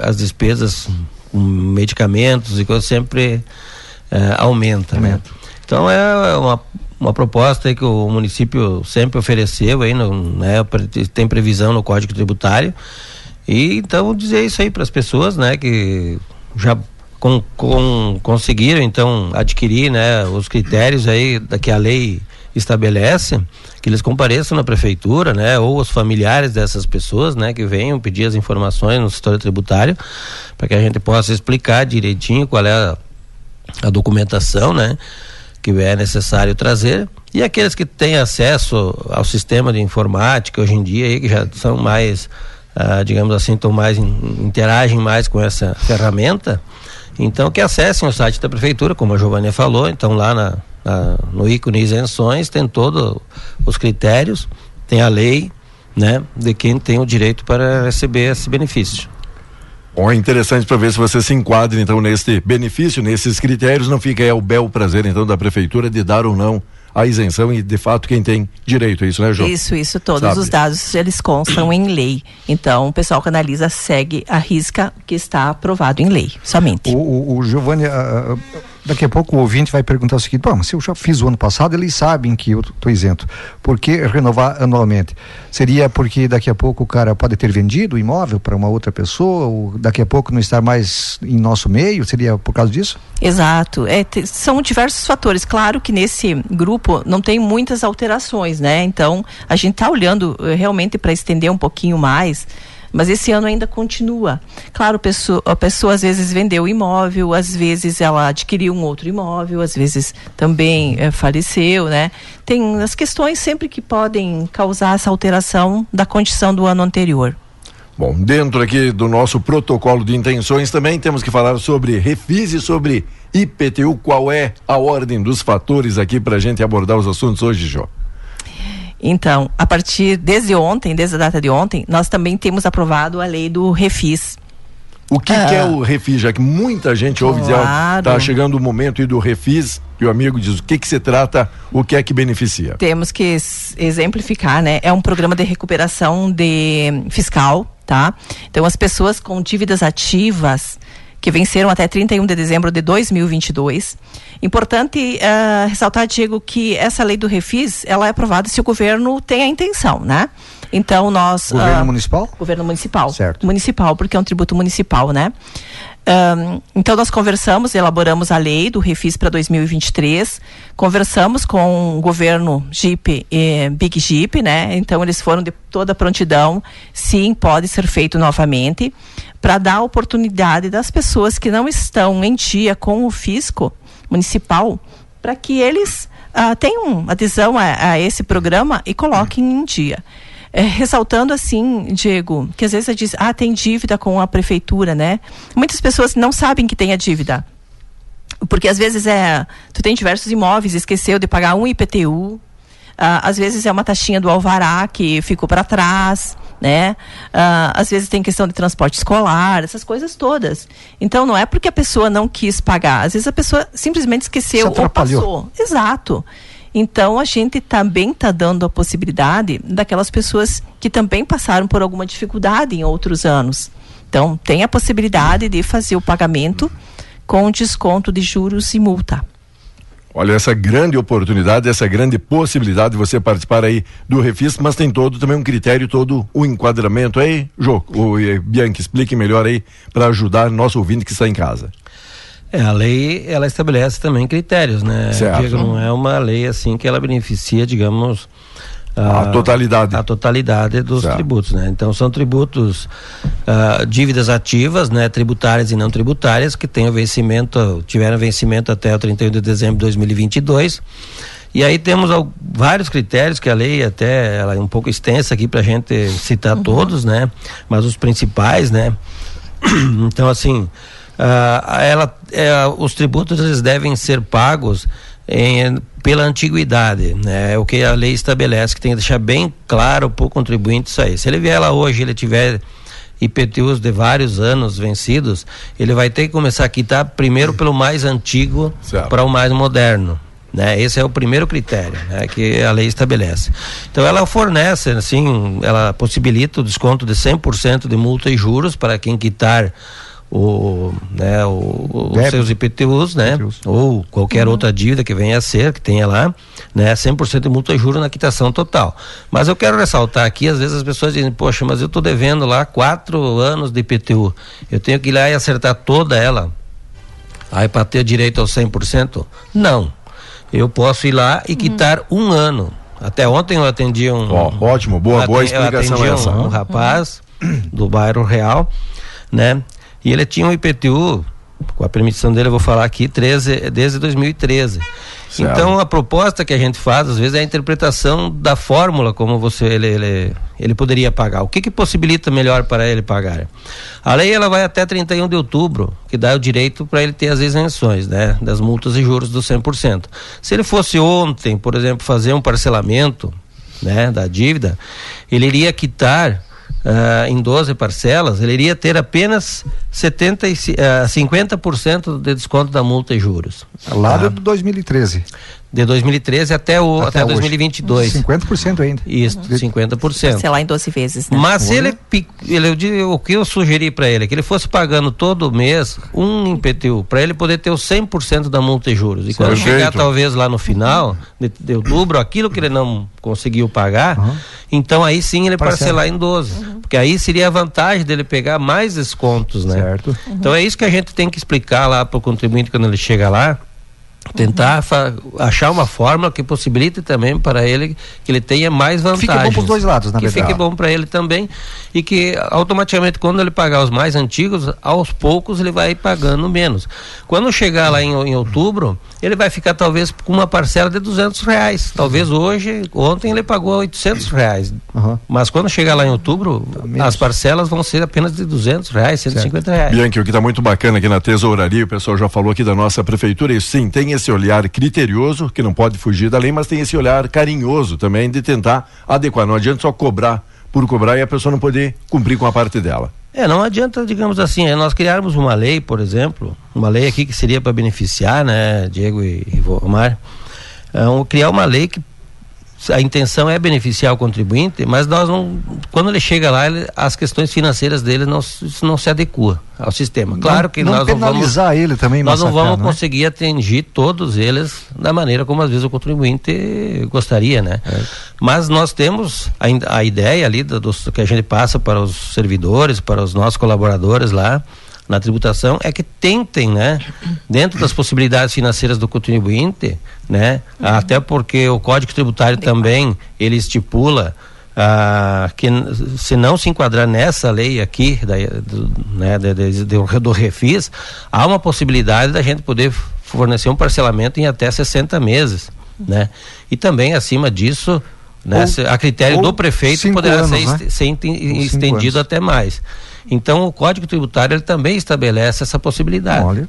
as despesas com medicamentos e coisas sempre uh, aumenta, né. Então é uma uma proposta que o município sempre ofereceu aí, no, né, tem previsão no Código Tributário. E então dizer isso aí para as pessoas, né, que já com, com, conseguiram então adquirir, né, os critérios aí da que a lei estabelece, que eles compareçam na prefeitura, né, ou os familiares dessas pessoas, né, que venham pedir as informações no setor tributário, para que a gente possa explicar direitinho qual é a, a documentação, né, que é necessário trazer e aqueles que têm acesso ao sistema de informática hoje em dia aí, que já são mais ah, digamos assim estão mais interagem mais com essa ferramenta então que acessem o site da prefeitura como a Giovânia falou então lá na, na, no ícone isenções tem todos os critérios tem a lei né de quem tem o direito para receber esse benefício Bom, é interessante para ver se você se enquadra então nesse benefício, nesses critérios, não fica aí o bel prazer então da prefeitura de dar ou não a isenção e de fato quem tem direito a isso, né, João? Isso, isso, todos Sabe? os dados eles constam em lei. Então, o pessoal que analisa segue a risca que está aprovado em lei, somente. O, o, o Giovanni, uh, daqui a pouco o ouvinte vai perguntar o seguinte: bom, se eu já fiz o ano passado, eles sabem que eu estou isento. Por que renovar anualmente? Seria porque daqui a pouco o cara pode ter vendido o imóvel para uma outra pessoa, ou daqui a pouco não estar mais em nosso meio? Seria por causa disso? Exato. É, são diversos fatores. Claro que nesse grupo não tem muitas alterações, né? Então a gente está olhando eh, realmente para estender um pouquinho mais. Mas esse ano ainda continua. Claro, pessoa, a pessoa às vezes vendeu imóvel, às vezes ela adquiriu um outro imóvel, às vezes também é, faleceu, né? Tem as questões sempre que podem causar essa alteração da condição do ano anterior. Bom, dentro aqui do nosso protocolo de intenções também temos que falar sobre refis e sobre IPTU. Qual é a ordem dos fatores aqui para a gente abordar os assuntos hoje, Jô? Então, a partir desde ontem, desde a data de ontem, nós também temos aprovado a lei do refis. O que, que é o refis? Já que muita gente ouve dizer, ó, Claro. tá chegando o momento do refis, e o amigo diz o que que se trata, o que é que beneficia. Temos que exemplificar, né? É um programa de recuperação de fiscal, tá? Então as pessoas com dívidas ativas que venceram até 31 de dezembro de 2022. Importante eh, ressaltar, Diego, que essa lei do refis, ela é aprovada se o governo tem a intenção, né? Então nós Governo ah, municipal? Governo municipal. Certo. Municipal, porque é um tributo municipal, né? Ahn, então nós conversamos, elaboramos a lei do Refis para 2023, conversamos com o governo Jeep e Big Jeep, né? Então eles foram de toda prontidão, sim, pode ser feito novamente, para dar oportunidade das pessoas que não estão em dia com o fisco municipal, para que eles ah, tenham adesão a, a esse programa e coloquem em dia. É, ressaltando assim, Diego, que às vezes você diz, ah, tem dívida com a prefeitura, né? Muitas pessoas não sabem que tem a dívida. Porque às vezes é, tu tem diversos imóveis, esqueceu de pagar um IPTU, ah, às vezes é uma taxinha do alvará que ficou para trás, né? Ah, às vezes tem questão de transporte escolar, essas coisas todas. Então não é porque a pessoa não quis pagar, às vezes a pessoa simplesmente esqueceu ou atrapalhou. passou. Exato. Então a gente também está dando a possibilidade daquelas pessoas que também passaram por alguma dificuldade em outros anos. Então tem a possibilidade de fazer o pagamento com desconto de juros e multa. Olha, essa grande oportunidade, essa grande possibilidade de você participar aí do Refis, mas tem todo também um critério, todo o enquadramento aí. Jô, o Bianchi, explique melhor aí para ajudar nosso ouvinte que está em casa. É, a lei, ela estabelece também critérios, né? Certo. Diego, não é uma lei assim que ela beneficia, digamos, A totalidade. a totalidade dos Certo. tributos, né? Então são tributos, ah, dívidas ativas, né? Tributárias e não tributárias que tenham vencimento, tiveram vencimento até o 31 de dezembro de 2022. E aí temos vários critérios que a lei até ela é um pouco extensa aqui para a gente citar todos, né? Mas os principais, né? Então, assim, ah, ela, é, os tributos eles devem ser pagos em- pela antiguidade, né? É o que a lei estabelece, que tem que deixar bem claro para o contribuinte isso aí. Se ele vier lá hoje ele tiver IPTUs de vários anos vencidos, ele vai ter que começar a quitar primeiro pelo mais antigo para o mais moderno. Né? Esse é o primeiro critério né, que a lei estabelece. Então ela fornece, assim, ela possibilita o desconto de 100% de multa e juros para quem quitar o, né, o, os seus IPTUs, né? IPTUs. Ou qualquer outra dívida que venha a ser, que tenha lá, né? 100% de multa e juros na quitação total. Mas eu quero ressaltar aqui, às vezes as pessoas dizem, poxa, mas eu estou devendo lá quatro anos de IPTU. Eu tenho que ir lá e acertar toda ela. Aí para ter direito ao 100%? Não. Eu posso ir lá e quitar um ano. Até ontem eu atendi um. Ó, ótimo, boa, boa explicação atendi essa. Um, um rapaz do bairro Real, né? E ele tinha um IPTU, com a permissão dele eu vou falar aqui, 13, desde 2013. Certo. Então a proposta que a gente faz, às vezes, é a interpretação da fórmula como você ele, ele, ele poderia pagar. O que, que possibilita melhor para ele pagar? A lei ela vai até 31 de outubro, que dá o direito para ele ter as isenções, né? Das multas e juros do 100%. Se ele fosse ontem, por exemplo, fazer um parcelamento, né, da dívida, ele iria quitar ah, em 12 parcelas, ele iria ter apenas 70 e, ci- ah, 50% de desconto da multa e juros. Lá Tá? do 2013. De 2013 até, o, até, hoje. 2022. 50% ainda. Isso, 50%. Sei lá, em 12 vezes, né? Mas se ele, ele eu digo, o que eu sugeri para ele é que ele fosse pagando todo mês um IPTU, para ele poder ter os 100% da multa e juros. E quando Perfeito. chegar talvez lá no final de, de outubro, aquilo que ele não conseguiu pagar, então aí sim ele Parcela. parcelar em 12. Porque aí seria a vantagem dele pegar mais descontos, né? Certo. Então é isso que a gente tem que explicar lá para o contribuinte quando ele chega lá tentar achar uma fórmula que possibilite também para ele que ele tenha mais vantagens. Fique bom para os dois lados, na que verdade. fique bom para ele também e que automaticamente quando ele pagar os mais antigos, aos poucos ele vai pagando menos. Quando chegar lá em, em outubro, ele vai ficar talvez com uma parcela de duzentos reais. Talvez hoje, ontem ele pagou oitocentos reais. Uhum. Mas quando chegar lá em outubro, tá as parcelas vão ser apenas de duzentos reais, cento e cinquenta reais. Bianchi, o que está muito bacana aqui na tesouraria, o pessoal já falou aqui da nossa prefeitura, e sim, tem esse olhar criterioso, que não pode fugir da lei, mas tem esse olhar carinhoso também de tentar adequar. Não adianta só cobrar por cobrar e a pessoa não poder cumprir com a parte dela. É, não adianta, digamos assim, é nós criarmos uma lei, por exemplo, uma lei aqui que seria para beneficiar, né, Diego e, e Omar, é, um, criar uma lei que a intenção é beneficiar o contribuinte, mas nós não, quando ele chega lá, ele, as questões financeiras dele não, não se adequam ao sistema. Claro que não nós não vamos, ele também, nós não vamos né? conseguir atingir todos eles da maneira como às vezes o contribuinte gostaria, né? É. Mas nós temos a, a ideia ali do, do, que a gente passa para os servidores, para os nossos colaboradores lá, na tributação é que tentem, né, dentro das possibilidades financeiras do contribuinte, né, uhum. até porque o Código Tributário também ele estipula ah, que se não se enquadrar nessa lei aqui da, do, né, do, do, do refis, há uma possibilidade da gente poder fornecer um parcelamento em até 60 meses, né? E também acima disso, né, ou, a critério do prefeito poderá anos, ser, né? ser estendido até mais. Então o Código Tributário ele também estabelece essa possibilidade. Olha.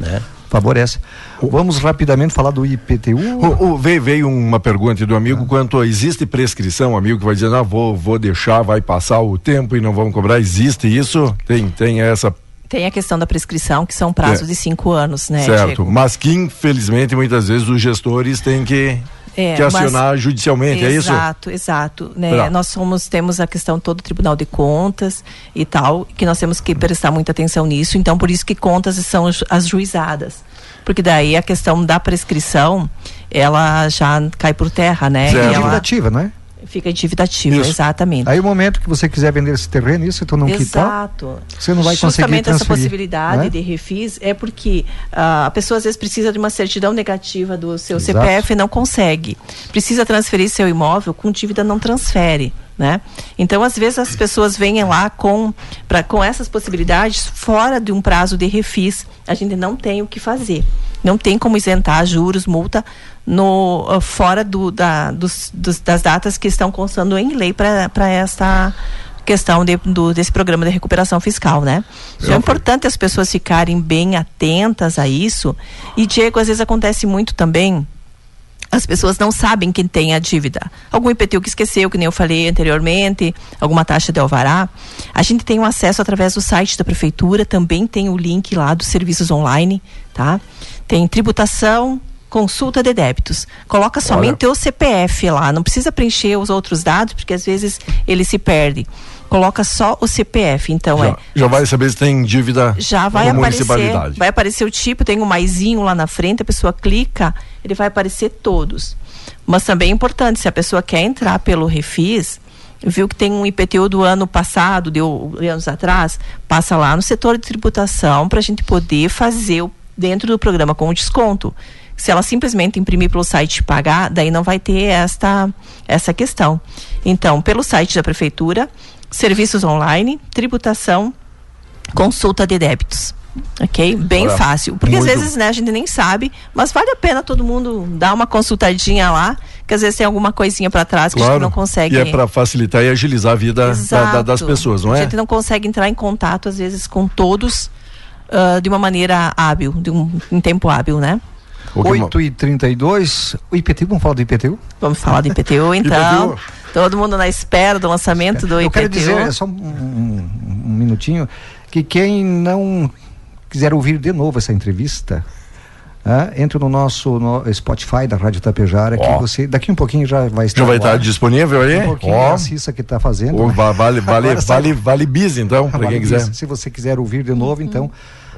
Né? Favorece. Vamos rapidamente falar do IPTU. O, o, veio, veio, uma pergunta do amigo ah. quanto existe prescrição, amigo que vai dizer, não, vou, vou deixar, vai passar o tempo e não vão cobrar. Existe isso? Tem, tem essa tem a questão da prescrição, que são prazos é. de cinco anos, né? Certo, Diego? mas que infelizmente muitas vezes os gestores têm que é, que acionar mas, judicialmente, exato, é isso? Exato, exato. Né? Nós somos, temos a questão todo o Tribunal de Contas e tal, que nós temos que prestar muita atenção nisso, então por isso que contas são as juizadas. Porque daí a questão da prescrição, ela já cai por terra, né? Certo. Ela, não é? Fica em dívida ativa, isso. exatamente. Aí o momento que você quiser vender esse terreno, isso tu não Exato. quitar, Exato. você não vai Justamente conseguir essa possibilidade né? de refis é porque uh, a pessoa às vezes precisa de uma certidão negativa do seu Exato. CPF e não consegue. Precisa transferir seu imóvel, com dívida não transfere. Né? Então, às vezes as pessoas vêm lá com, pra, com essas possibilidades fora de um prazo de refis. A gente não tem o que fazer. Não tem como isentar juros, multa no, uh, fora do, da, dos, dos, das datas que estão constando em lei para essa questão de, do, desse programa de recuperação fiscal, né? Então é importante as pessoas ficarem bem atentas a isso. E, Diego, às vezes acontece muito também as pessoas não sabem quem tem a dívida. Algum IPTU que esqueceu, que nem eu falei anteriormente, alguma taxa de alvará. A gente tem um acesso através do site da prefeitura, também tem o link lá dos serviços online, tá? Tem tributação, consulta de débitos. Coloca somente Olha. o CPF lá, não precisa preencher os outros dados, porque às vezes ele se perde. Coloca só o CPF, então já, é. Já vai saber se tem dívida já vai aparecer, vai aparecer o tipo, tem um maisinho lá na frente, a pessoa clica, ele vai aparecer todos. Mas também é importante, se a pessoa quer entrar pelo Refis, viu que tem um IPTU do ano passado, de anos atrás, passa lá no setor de tributação para a gente poder fazer o, dentro do programa com desconto. Se ela simplesmente imprimir pelo site e pagar, daí não vai ter esta, essa questão. Então, pelo site da prefeitura, serviços online, tributação, consulta de débitos. Ok? Bem Olha, fácil. Porque muito... às vezes né, a gente nem sabe, mas vale a pena todo mundo dar uma consultadinha lá, que às vezes tem alguma coisinha para trás que claro, a gente não consegue. E é para facilitar e agilizar a vida da, da, das pessoas, não é? A gente não consegue entrar em contato, às vezes, com todos uh, de uma maneira hábil, de um, em tempo hábil, né? 8 e 32 o IPTU, vamos falar do IPTU? Vamos falar do IPTU [laughs] então. IPTU. Todo mundo na espera do lançamento do Eu IPTU. Eu quero dizer, é só um, um, um, minutinho, que quem não quiser ouvir de novo essa entrevista, ah, entre no nosso no Spotify da Rádio Tapejara, oh. que você daqui um pouquinho já vai estar. Já vai estar disponível aí? Um pouquinho oh. a Cissa que está fazendo. Oh, vale, [laughs] vale, vale, vale bis então, para quem quiser. Se você quiser ouvir de novo, então.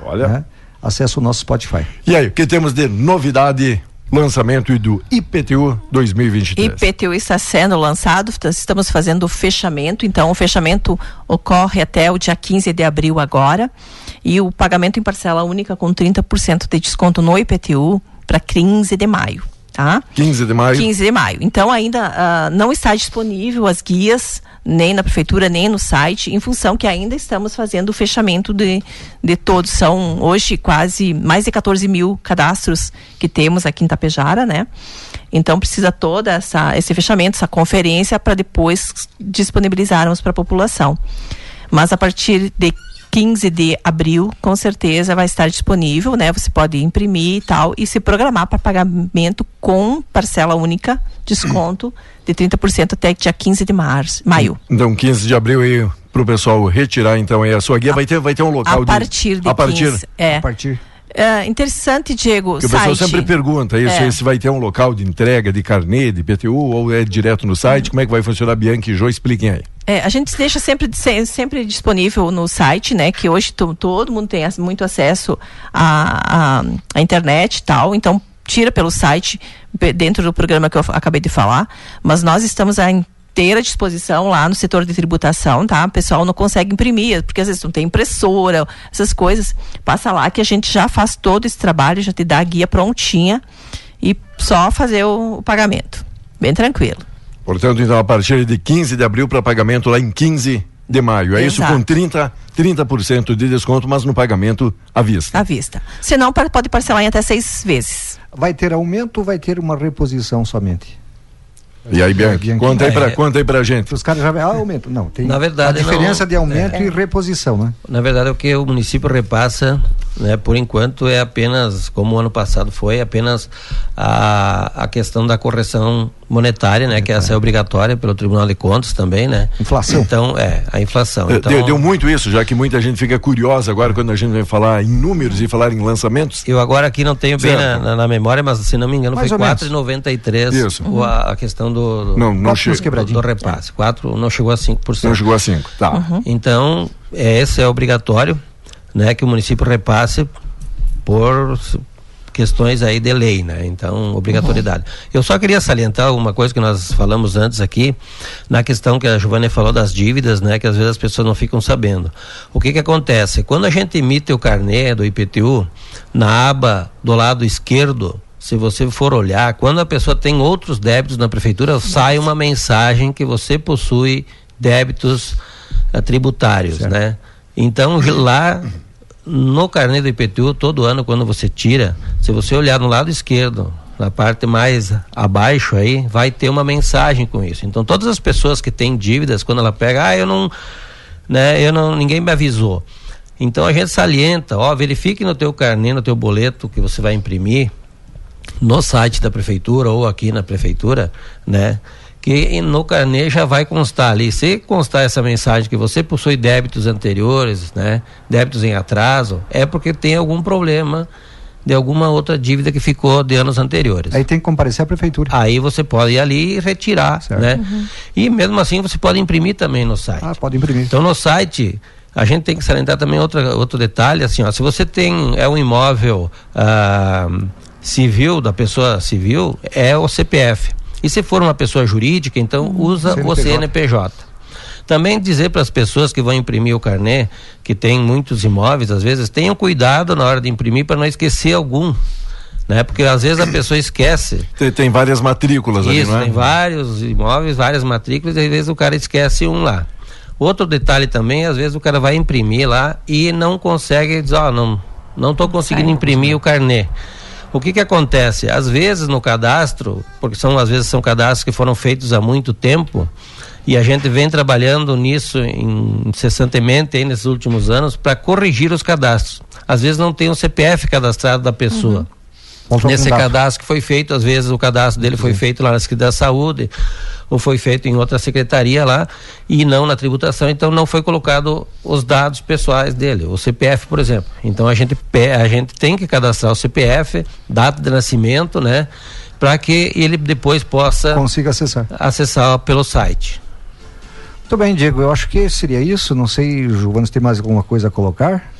Olha. Né, acesse o nosso Spotify. E aí, o que temos de novidade lançamento do IPTU 2023. IPTU está sendo lançado, estamos fazendo o fechamento, então o fechamento ocorre até o dia 15 de abril agora, e o pagamento em parcela única com 30% de desconto no IPTU para 15 de maio. Tá? 15 de maio. 15 de maio. Então ainda uh, não está disponível as guias nem na prefeitura nem no site, em função que ainda estamos fazendo o fechamento de, de todos. São hoje quase mais de 14 mil cadastros que temos aqui em Tapejara, né? Então precisa toda essa esse fechamento, essa conferência para depois disponibilizarmos para a população. Mas a partir de 15 de abril, com certeza vai estar disponível, né? Você pode imprimir e tal e se programar para pagamento com parcela única, desconto de 30% até dia 15 de março, maio. Então, 15 de abril aí para o pessoal retirar então aí a sua guia, a, vai ter vai ter um local a partir de, a partir 15, é. A partir é, interessante, Diego. Porque o pessoal sempre pergunta isso, é. se vai ter um local de entrega de carnê, de PTU, ou é direto no site, como é que vai funcionar, Bianca e Jô, expliquem aí. É, a gente deixa sempre, sempre disponível no site, né? Que hoje todo mundo tem muito acesso à, à, à internet e tal, então tira pelo site dentro do programa que eu acabei de falar, mas nós estamos à inteira disposição lá no setor de tributação, tá? O pessoal não consegue imprimir, porque às vezes não tem impressora, essas coisas. Passa lá que a gente já faz todo esse trabalho, já te dá a guia prontinha e só fazer o, o pagamento. Bem tranquilo. Portanto, então, a partir de 15 de abril para pagamento lá em 15 de maio. É Exato. isso com 30, 30% de desconto, mas no pagamento à vista. À vista. Se não, pode parcelar em até seis vezes. Vai ter aumento ou vai ter uma reposição somente? E aí, Bianchi, Bianchi conta, aí pra, é. conta aí pra gente. Os caras já ah, aumento. Não, tem na verdade, a diferença não, de aumento é. e reposição, né? Na verdade, o que o município repassa, né, por enquanto, é apenas, como o ano passado foi, apenas a, a questão da correção monetária, né, que essa é obrigatória pelo Tribunal de Contas também, né? Inflação. Então, é, a inflação. Então, deu, deu, muito isso, já que muita gente fica curiosa agora quando a gente vai falar em números e falar em lançamentos. Eu agora aqui não tenho bem na, na, na, memória, mas se não me engano Mais foi 4,93 isso. A, a questão do, do, não, não che... do, do repasse. 4 não chegou a 5%. Não chegou a 5, tá. Uhum. Então, esse é obrigatório, né, que o município repasse por questões aí de lei, né? Então, obrigatoriedade. Uhum. Eu só queria salientar uma coisa que nós falamos antes aqui, na questão que a Giovanni falou das dívidas, né? Que às vezes as pessoas não ficam sabendo. O que que acontece? Quando a gente emite o carnê do IPTU, na aba do lado esquerdo, se você for olhar, quando a pessoa tem outros débitos na prefeitura, sai uma mensagem que você possui débitos uh, tributários, certo. né? Então, lá no carnê do IPTU, todo ano, quando você tira, se você olhar no lado esquerdo, na parte mais abaixo aí, vai ter uma mensagem com isso. Então, todas as pessoas que têm dívidas, quando ela pega, ah, eu não, né, eu não, ninguém me avisou. Então, a gente salienta, ó, verifique no teu carnê, no teu boleto que você vai imprimir, no site da prefeitura ou aqui na prefeitura, né, que no carnê já vai constar ali. Se constar essa mensagem que você possui débitos anteriores, né, débitos em atraso, é porque tem algum problema de alguma outra dívida que ficou de anos anteriores. Aí tem que comparecer à prefeitura. Aí você pode ir ali e retirar, certo. né? Uhum. E mesmo assim você pode imprimir também no site. Ah, pode imprimir. Então no site a gente tem que salientar também outra, outro detalhe, assim, ó, se você tem é um imóvel ah, civil da pessoa civil é o CPF. E se for uma pessoa jurídica, então hum, usa CNPJ. o CNPJ. Também dizer para as pessoas que vão imprimir o carnê, que tem muitos imóveis, às vezes, tenham cuidado na hora de imprimir para não esquecer algum. Né? Porque às vezes a pessoa esquece. [coughs] Tem, tem várias matrículas Isso, ali, não é? tem vários imóveis, várias matrículas, e às vezes o cara esquece um lá. Outro detalhe também, às vezes o cara vai imprimir lá e não consegue dizer, ó, oh, não, não estou conseguindo imprimir o carnê. O que que acontece? Às vezes no cadastro, porque são às vezes são cadastros que foram feitos há muito tempo, e a gente vem trabalhando nisso incessantemente aí nesses últimos anos para corrigir os cadastros. Às vezes não tem o CPF cadastrado da pessoa. Uhum. Nesse cadastro que foi feito, às vezes o cadastro dele foi feito lá na Secretaria da Saúde, ou foi feito em outra secretaria lá, e não na tributação, então não foi colocado os dados pessoais dele, o CPF, por exemplo. Então a gente, a gente tem que cadastrar o CPF, data de nascimento, né? Para que ele depois possa consiga acessar acessar pelo site. Muito bem, Diego. Eu acho que seria isso. Não sei, Giovana, se tem mais alguma coisa a colocar?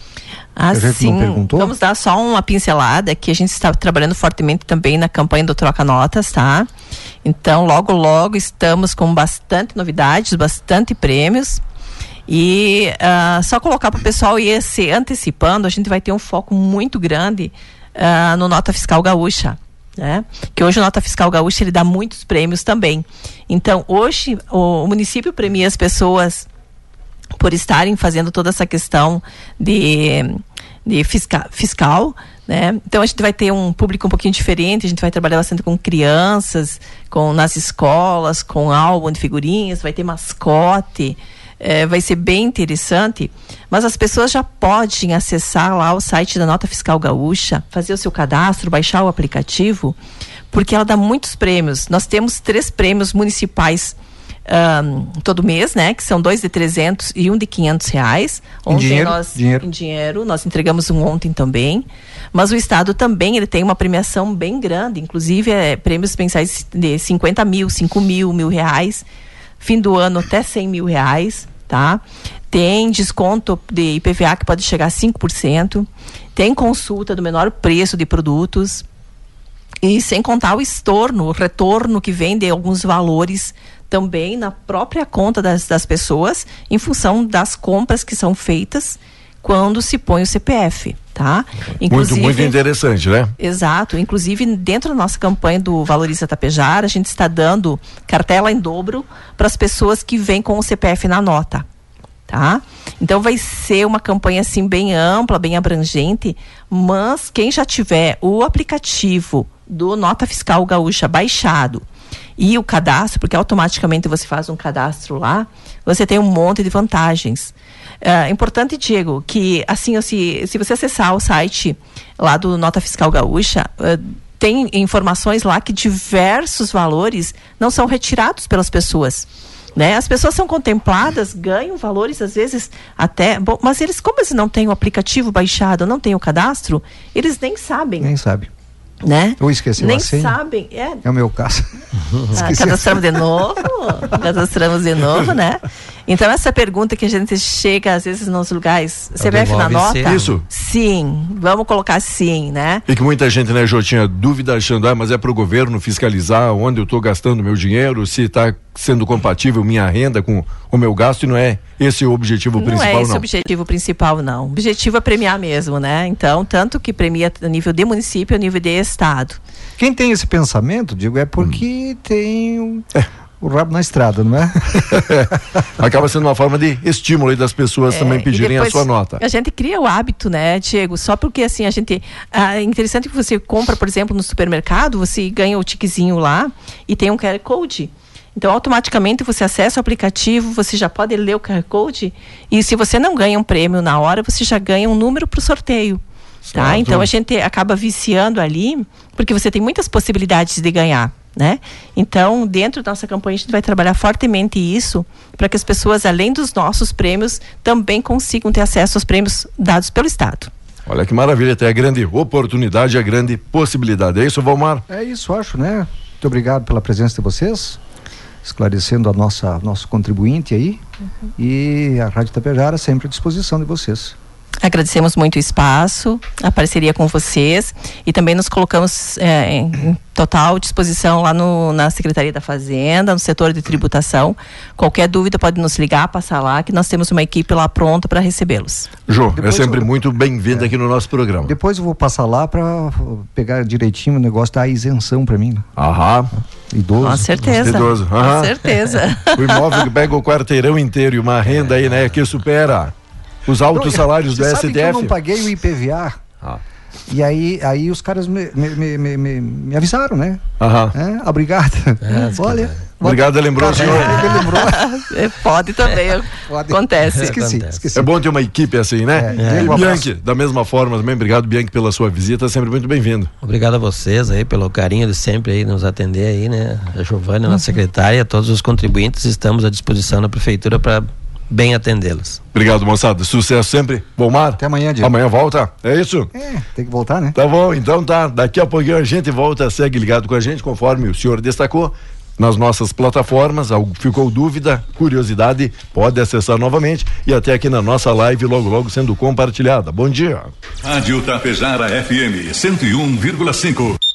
Assim, vamos dar só uma pincelada que a gente está trabalhando fortemente também na campanha do Troca Notas, tá? Então, logo, logo estamos com bastante novidades, bastante prêmios. E uh, só colocar para o pessoal ir se antecipando, a gente vai ter um foco muito grande uh, no Nota Fiscal Gaúcha. Né? Que hoje o Nota Fiscal Gaúcha ele dá muitos prêmios também. Então, hoje o, o município premia as pessoas por estarem fazendo toda essa questão de, de fisca, fiscal, né? Então a gente vai ter um público um pouquinho diferente, a gente vai trabalhar bastante com crianças, com nas escolas, com álbum de figurinhas, vai ter mascote, é, vai ser bem interessante. Mas as pessoas já podem acessar lá o site da Nota Fiscal Gaúcha, fazer o seu cadastro, baixar o aplicativo, porque ela dá muitos prêmios. Nós temos três prêmios municipais um, todo mês, né? Que são dois de 300 e um de 500 reais. Ontem em dinheiro, nós dinheiro. em dinheiro nós entregamos um ontem também. Mas o estado também ele tem uma premiação bem grande, inclusive é, prêmios mensais de 50 mil, 5 mil, mil reais. Fim do ano até 100 mil reais, tá? Tem desconto de IPVA que pode chegar a 5%. Tem consulta do menor preço de produtos. E sem contar o estorno, o retorno que vem de alguns valores também na própria conta das, das pessoas, em função das compras que são feitas quando se põe o CPF, tá? Inclusive, muito, muito interessante, né? Exato. Inclusive, dentro da nossa campanha do Valoriza Tapejara, a gente está dando cartela em dobro para as pessoas que vêm com o CPF na nota, tá? Então vai ser uma campanha assim bem ampla, bem abrangente, mas quem já tiver o aplicativo do Nota Fiscal Gaúcha baixado, e o cadastro, porque automaticamente você faz um cadastro lá, você tem um monte de vantagens. É importante, Diego, que assim, se, se você acessar o site lá do Nota Fiscal Gaúcha, uh, tem informações lá que diversos valores não são retirados pelas pessoas. Né? As pessoas são contempladas, ganham valores às vezes até, bom, mas eles como eles não têm o aplicativo baixado, não têm o cadastro, eles nem sabem. Nem sabem né? Ou esqueceu Nem sabem. É, é o meu caso. [laughs] Ah, cadastramos de novo, [laughs] cadastramos de novo, né? Então essa pergunta que a gente chega às vezes nos lugares, é CBF na nota? Isso. Sim, vamos colocar sim, né? E que muita gente, né, Jô, tinha dúvida achando, ah, mas é para o governo fiscalizar onde eu estou gastando meu dinheiro, se está sendo compatível minha renda com o meu gasto e não é esse o objetivo não principal, não. é esse o objetivo principal, não. O objetivo é premiar mesmo, né? Então, tanto que premia a nível de município, a nível de estado. Quem tem esse pensamento, digo, é porque hum. tem um, é. O rabo na estrada, não é? [laughs] Acaba sendo uma forma de estímulo aí das pessoas é, também pedirem a sua nota. A gente cria o hábito, né, Diego? Só porque assim a gente. Ah, é interessante que você compra, por exemplo, no supermercado, você ganha o tiquezinho lá e tem um QR Code. Então, automaticamente você acessa o aplicativo, você já pode ler o QR Code e se você não ganha um prêmio na hora, você já ganha um número para o sorteio. Tá? Então a gente acaba viciando ali, porque você tem muitas possibilidades de ganhar. Né? Então, dentro da nossa campanha, a gente vai trabalhar fortemente isso para que as pessoas, além dos nossos prêmios, também consigam ter acesso aos prêmios dados pelo Estado. Olha que maravilha, tem a grande oportunidade, a grande possibilidade. É isso, Valmar? É isso, acho, né? Muito obrigado pela presença de vocês esclarecendo a nossa nosso contribuinte aí uhum. e a Rádio Tapejara sempre à disposição de vocês. Agradecemos muito o espaço, a parceria com vocês e também nos colocamos é, em total disposição lá no, na Secretaria da Fazenda, no setor de tributação. Qualquer dúvida pode nos ligar, passar lá, que nós temos uma equipe lá pronta para recebê-los. Jô, é sempre eu... muito bem-vindo é. aqui no nosso programa. Depois eu vou passar lá para pegar direitinho o negócio da isenção para mim. Né? Aham. Idoso. Com certeza. Idoso. Com certeza. [laughs] o imóvel que pega o quarteirão inteiro e uma renda aí, né, que supera os altos salários do STF. eu não paguei o IPVA. Ah. E aí, aí os caras me, me, me, me, me avisaram, né? Aham. É, obrigado. É, Olha. Obrigado, lembrou o senhor. Ele lembrou. É, pode também, pode. acontece. Esqueci, esqueci. É bom ter uma equipe assim, né? É. E Bianchi, da mesma forma também, obrigado Bianchi pela sua visita, sempre muito bem-vindo. Obrigado a vocês aí pelo carinho de sempre aí nos atender aí, né? A Giovana, nossa uhum. secretária, todos os contribuintes, estamos à disposição da prefeitura para bem atendê-los. Obrigado, moçada. Sucesso sempre. Bom mar. Até amanhã, Diego. Amanhã volta. É isso? É, tem que voltar, né? Tá bom, então tá. Daqui a pouquinho a gente volta, segue ligado com a gente, conforme o senhor destacou. Nas nossas plataformas, ficou dúvida, curiosidade, pode acessar novamente e até aqui na nossa live, logo, logo sendo compartilhada. Bom dia. Rádio Tapejara FM 101,5.